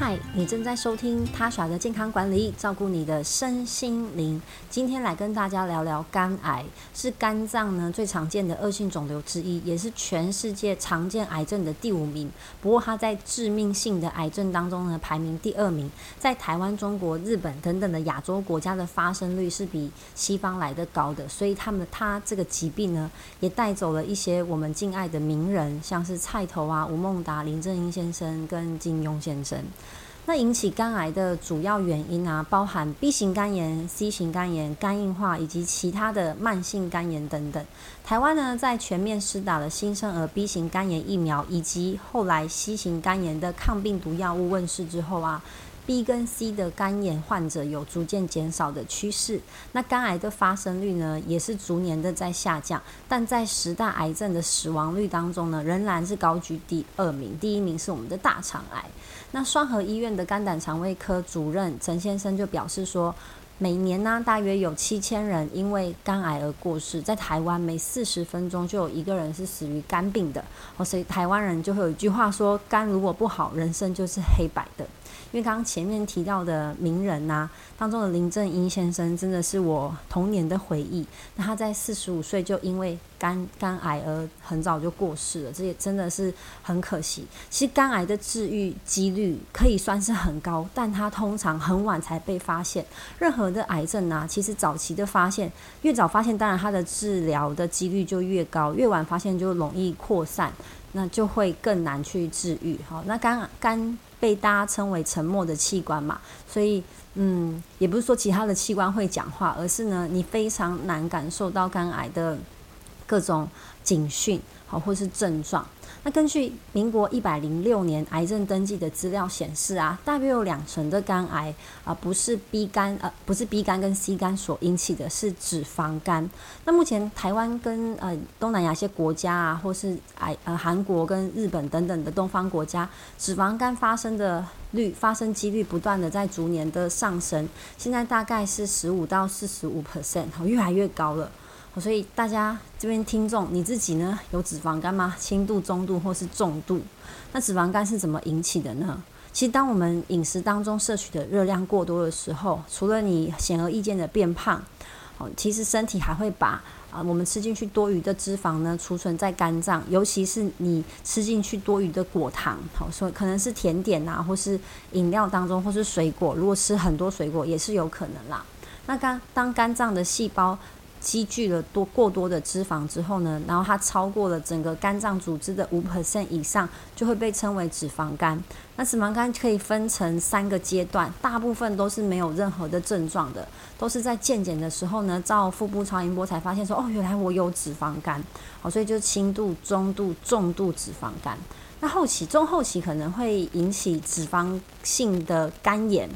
嗨，你正在收听他耍的健康管理，照顾你的身心灵。今天来跟大家聊聊肝癌，是肝脏呢最常见的恶性肿瘤之一，也是全世界常见癌症的第五名。不过它在致命性的癌症当中呢，排名第二名。在台湾、中国、日本等等的亚洲国家的发生率是比西方来的高的，所以他们他这个疾病呢，也带走了一些我们敬爱的名人，像是菜头啊、吴孟达、林正英先生跟金庸先生。那引起肝癌的主要原因啊，包含 B 型肝炎、C 型肝炎、肝硬化以及其他的慢性肝炎等等。台湾呢，在全面施打了新生儿 B 型肝炎疫苗以及后来 C 型肝炎的抗病毒药物问世之后啊。B 跟 C 的肝炎患者有逐渐减少的趋势，那肝癌的发生率呢，也是逐年的在下降，但在十大癌症的死亡率当中呢，仍然是高居第二名，第一名是我们的大肠癌。那双河医院的肝胆肠胃科主任陈先生就表示说。每年呢，大约有七千人因为肝癌而过世。在台湾，每四十分钟就有一个人是死于肝病的。所以台湾人就会有一句话说：“肝如果不好，人生就是黑白的。”因为刚刚前面提到的名人呐，当中的林正英先生，真的是我童年的回忆。那他在四十五岁就因为肝肝癌而很早就过世了，这也真的是很可惜。其实肝癌的治愈几率可以算是很高，但它通常很晚才被发现。任何的癌症啊，其实早期的发现，越早发现，当然它的治疗的几率就越高；越晚发现就容易扩散，那就会更难去治愈。好，那肝肝被大家称为沉默的器官嘛，所以嗯，也不是说其他的器官会讲话，而是呢，你非常难感受到肝癌的各种警讯，好，或是症状。那根据民国一百零六年癌症登记的资料显示啊，大约有两成的肝癌啊不是 B 肝呃不是 B 肝跟 C 肝所引起的，是脂肪肝。那目前台湾跟呃东南亚一些国家啊，或是癌呃韩国跟日本等等的东方国家，脂肪肝发生的率发生几率不断的在逐年的上升，现在大概是十五到四十五 percent，好越来越高了。所以大家这边听众，你自己呢有脂肪肝吗？轻度、中度或是重度？那脂肪肝是怎么引起的呢？其实当我们饮食当中摄取的热量过多的时候，除了你显而易见的变胖，哦，其实身体还会把啊我们吃进去多余的脂肪呢储存在肝脏，尤其是你吃进去多余的果糖，好，所以可能是甜点啊，或是饮料当中，或是水果，如果吃很多水果也是有可能啦。那肝当肝脏的细胞。积聚了多过多的脂肪之后呢，然后它超过了整个肝脏组织的五 percent 以上，就会被称为脂肪肝。那脂肪肝可以分成三个阶段，大部分都是没有任何的症状的，都是在健检的时候呢，照腹部超音波才发现说，哦，原来我有脂肪肝。好，所以就是轻度、中度、重度脂肪肝。那后期、中后期可能会引起脂肪性的肝炎。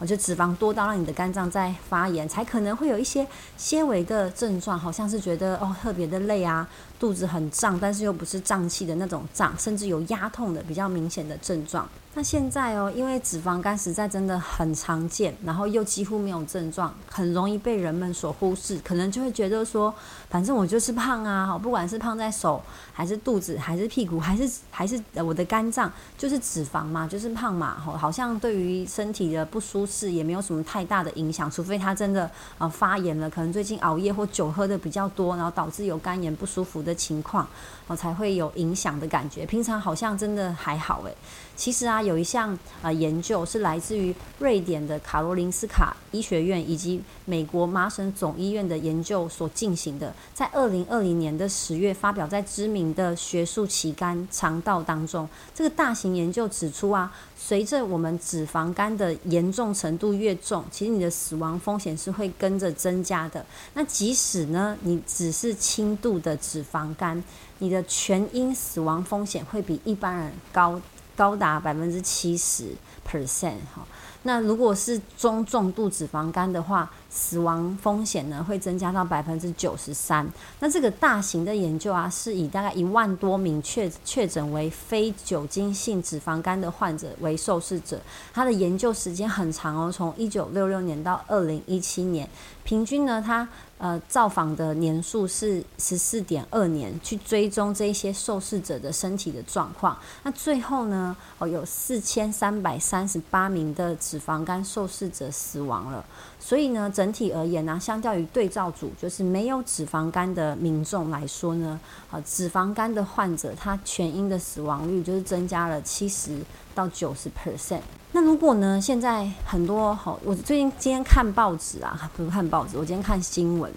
我觉得脂肪多到让你的肝脏在发炎，才可能会有一些纤维的症状，好像是觉得哦特别的累啊，肚子很胀，但是又不是胀气的那种胀，甚至有压痛的比较明显的症状。那现在哦，因为脂肪肝实在真的很常见，然后又几乎没有症状，很容易被人们所忽视，可能就会觉得说，反正我就是胖啊，不管是胖在手，还是肚子，还是屁股，还是还是我的肝脏，就是脂肪嘛，就是胖嘛，吼，好像对于身体的不舒适也没有什么太大的影响，除非他真的啊发炎了，可能最近熬夜或酒喝的比较多，然后导致有肝炎不舒服的情况，哦才会有影响的感觉，平常好像真的还好诶。其实啊，有一项啊研究是来自于瑞典的卡罗林斯卡医学院以及美国麻省总医院的研究所进行的，在二零二零年的十月发表在知名的学术期刊《肠道》当中。这个大型研究指出啊，随着我们脂肪肝的严重程度越重，其实你的死亡风险是会跟着增加的。那即使呢，你只是轻度的脂肪肝，你的全因死亡风险会比一般人高。高达百分之七十 percent 哈，那如果是中重度脂肪肝的话，死亡风险呢会增加到百分之九十三。那这个大型的研究啊，是以大概一万多名确确诊为非酒精性脂肪肝的患者为受试者，他的研究时间很长哦，从一九六六年到二零一七年，平均呢，他呃，造访的年数是十四点二年，去追踪这些受试者的身体的状况。那最后呢，哦，有四千三百三十八名的脂肪肝受试者死亡了。所以呢，整体而言呢，相较于对照组，就是没有脂肪肝的民众来说呢，啊，脂肪肝的患者他全因的死亡率就是增加了七十到九十 percent。那如果呢，现在很多好，我最近今天看报纸啊，不是看报纸，我今天看新闻，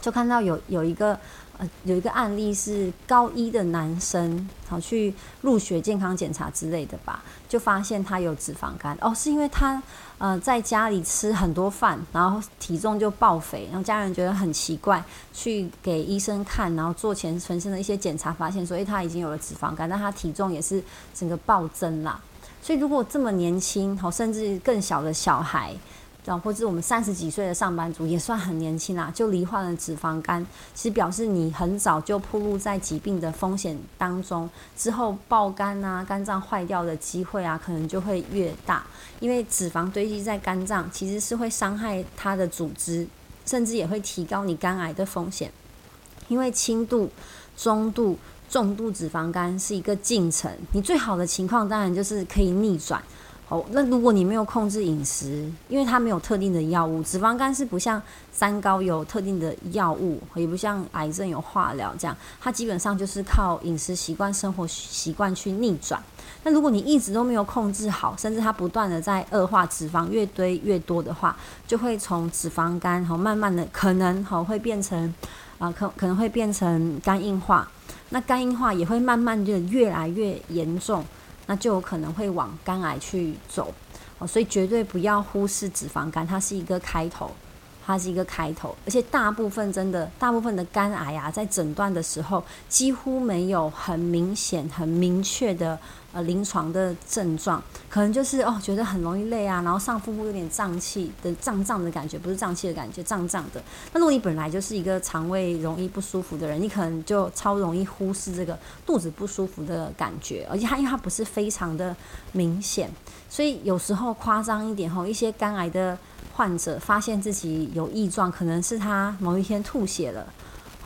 就看到有有一个。呃，有一个案例是高一的男生，好去入学健康检查之类的吧，就发现他有脂肪肝。哦，是因为他呃在家里吃很多饭，然后体重就爆肥，然后家人觉得很奇怪，去给医生看，然后做全全身的一些检查，发现所以他已经有了脂肪肝，但他体重也是整个暴增啦。所以如果这么年轻，好甚至更小的小孩。或者我们三十几岁的上班族也算很年轻啦，就罹患了脂肪肝，其实表示你很早就暴露在疾病的风险当中，之后爆肝啊、肝脏坏掉的机会啊，可能就会越大。因为脂肪堆积在肝脏，其实是会伤害它的组织，甚至也会提高你肝癌的风险。因为轻度、中度、重度脂肪肝是一个进程，你最好的情况当然就是可以逆转。哦，那如果你没有控制饮食，因为它没有特定的药物，脂肪肝是不像三高有特定的药物，也不像癌症有化疗这样，它基本上就是靠饮食习惯、生活习惯去逆转。那如果你一直都没有控制好，甚至它不断的在恶化，脂肪越堆越多的话，就会从脂肪肝好慢慢的可能好会变成啊可可能会变成肝硬化，那肝硬化也会慢慢的越来越严重。那就有可能会往肝癌去走，哦，所以绝对不要忽视脂肪肝，它是一个开头，它是一个开头，而且大部分真的，大部分的肝癌啊，在诊断的时候几乎没有很明显、很明确的。临床的症状可能就是哦，觉得很容易累啊，然后上腹部有点胀气的胀胀的感觉，不是胀气的感觉，胀胀的。那如果你本来就是一个肠胃容易不舒服的人，你可能就超容易忽视这个肚子不舒服的感觉，而且它因为它不是非常的明显，所以有时候夸张一点吼，一些肝癌的患者发现自己有异状，可能是他某一天吐血了。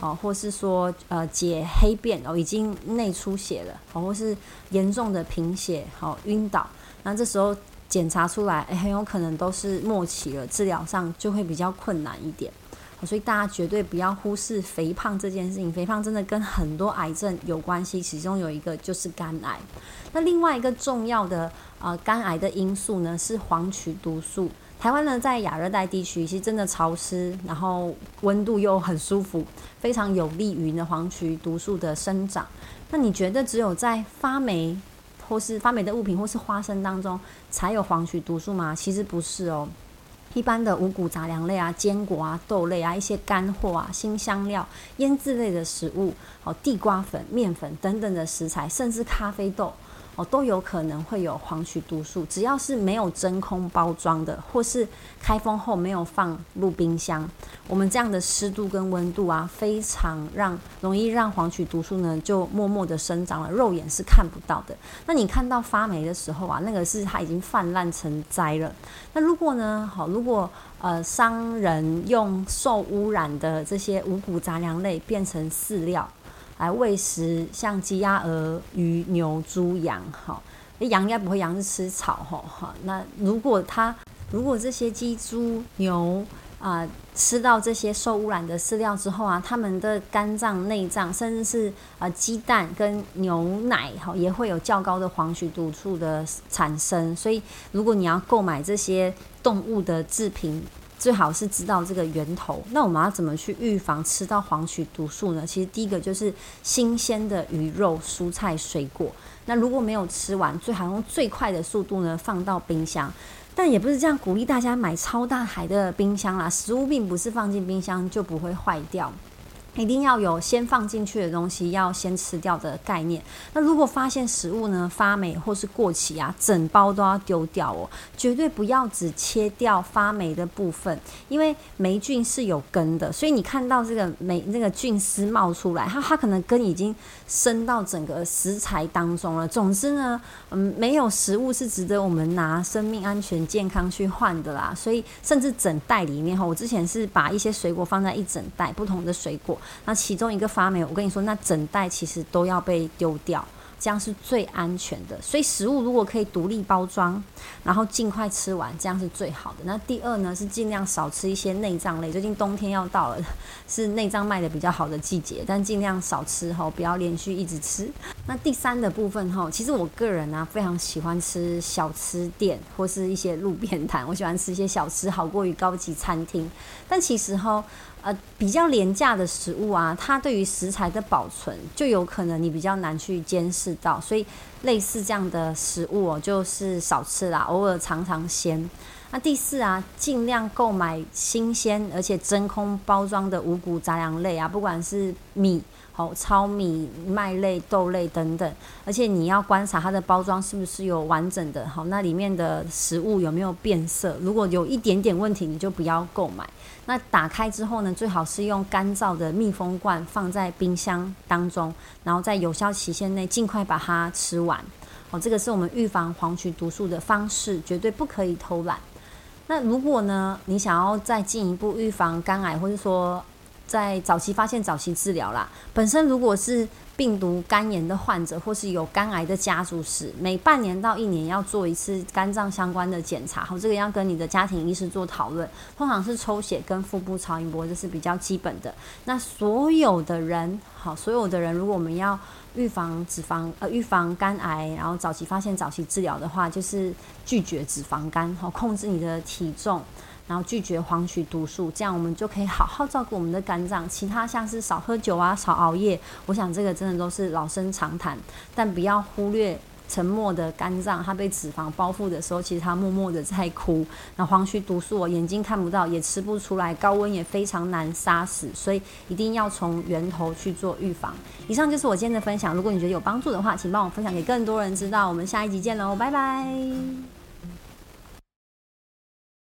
哦，或是说呃解黑便哦，已经内出血了，哦，或是严重的贫血，好晕倒，那这时候检查出来，哎，很有可能都是末期了，治疗上就会比较困难一点。所以大家绝对不要忽视肥胖这件事情，肥胖真的跟很多癌症有关系，其中有一个就是肝癌。那另外一个重要的呃肝癌的因素呢，是黄曲毒素。台湾呢，在亚热带地区，其实真的潮湿，然后温度又很舒服，非常有利于呢黄曲毒素的生长。那你觉得只有在发霉或是发霉的物品或是花生当中才有黄曲毒素吗？其实不是哦，一般的五谷杂粮类啊、坚果啊、豆类啊、一些干货啊、新香料、腌制类的食物，哦，地瓜粉、面粉等等的食材，甚至咖啡豆。哦，都有可能会有黄曲毒素，只要是没有真空包装的，或是开封后没有放入冰箱，我们这样的湿度跟温度啊，非常让容易让黄曲毒素呢就默默的生长了，肉眼是看不到的。那你看到发霉的时候啊，那个是它已经泛滥成灾了。那如果呢，好，如果呃商人用受污染的这些五谷杂粮类变成饲料。来喂食像鸡鸭鹅鱼牛猪羊，哈，羊应该不会，羊是吃草，哈哈。那如果它如果这些鸡猪牛啊吃到这些受污染的饲料之后啊，它们的肝脏内脏甚至是啊鸡蛋跟牛奶，哈，也会有较高的黄曲毒素的产生。所以如果你要购买这些动物的制品，最好是知道这个源头。那我们要怎么去预防吃到黄曲毒素呢？其实第一个就是新鲜的鱼肉、蔬菜、水果。那如果没有吃完，最好用最快的速度呢放到冰箱。但也不是这样鼓励大家买超大台的冰箱啦。食物并不是放进冰箱就不会坏掉。一定要有先放进去的东西要先吃掉的概念。那如果发现食物呢发霉或是过期啊，整包都要丢掉哦，绝对不要只切掉发霉的部分，因为霉菌是有根的，所以你看到这个霉那个菌丝冒出来，它它可能根已经伸到整个食材当中了。总之呢，嗯，没有食物是值得我们拿生命安全健康去换的啦。所以甚至整袋里面哈，我之前是把一些水果放在一整袋不同的水果。那其中一个发霉，我跟你说，那整袋其实都要被丢掉。这样是最安全的，所以食物如果可以独立包装，然后尽快吃完，这样是最好的。那第二呢，是尽量少吃一些内脏类。最近冬天要到了，是内脏卖的比较好的季节，但尽量少吃哈，不要连续一直吃。那第三的部分哈，其实我个人呢非常喜欢吃小吃店或是一些路边摊，我喜欢吃一些小吃，好过于高级餐厅。但其实哈。呃，比较廉价的食物啊，它对于食材的保存就有可能你比较难去监视到，所以类似这样的食物哦，就是少吃啦，偶尔尝尝鲜。那第四啊，尽量购买新鲜而且真空包装的五谷杂粮类啊，不管是米。好，糙米、麦类、豆类等等，而且你要观察它的包装是不是有完整的。好，那里面的食物有没有变色？如果有一点点问题，你就不要购买。那打开之后呢，最好是用干燥的密封罐放在冰箱当中，然后在有效期限内尽快把它吃完。哦，这个是我们预防黄曲毒素的方式，绝对不可以偷懒。那如果呢，你想要再进一步预防肝癌，或者说在早期发现、早期治疗啦。本身如果是病毒肝炎的患者，或是有肝癌的家族史，每半年到一年要做一次肝脏相关的检查。好，这个要跟你的家庭医师做讨论。通常是抽血跟腹部超音波，这是比较基本的。那所有的人，好，所有的人，如果我们要预防脂肪呃预防肝癌，然后早期发现、早期治疗的话，就是拒绝脂肪肝，好，控制你的体重。然后拒绝黄曲毒素，这样我们就可以好好照顾我们的肝脏。其他像是少喝酒啊、少熬夜，我想这个真的都是老生常谈。但不要忽略沉默的肝脏，它被脂肪包覆的时候，其实它默默的在哭。那黄曲毒素，我眼睛看不到，也吃不出来，高温也非常难杀死，所以一定要从源头去做预防。以上就是我今天的分享。如果你觉得有帮助的话，请帮我分享给更多人知道。我们下一集见喽，拜拜。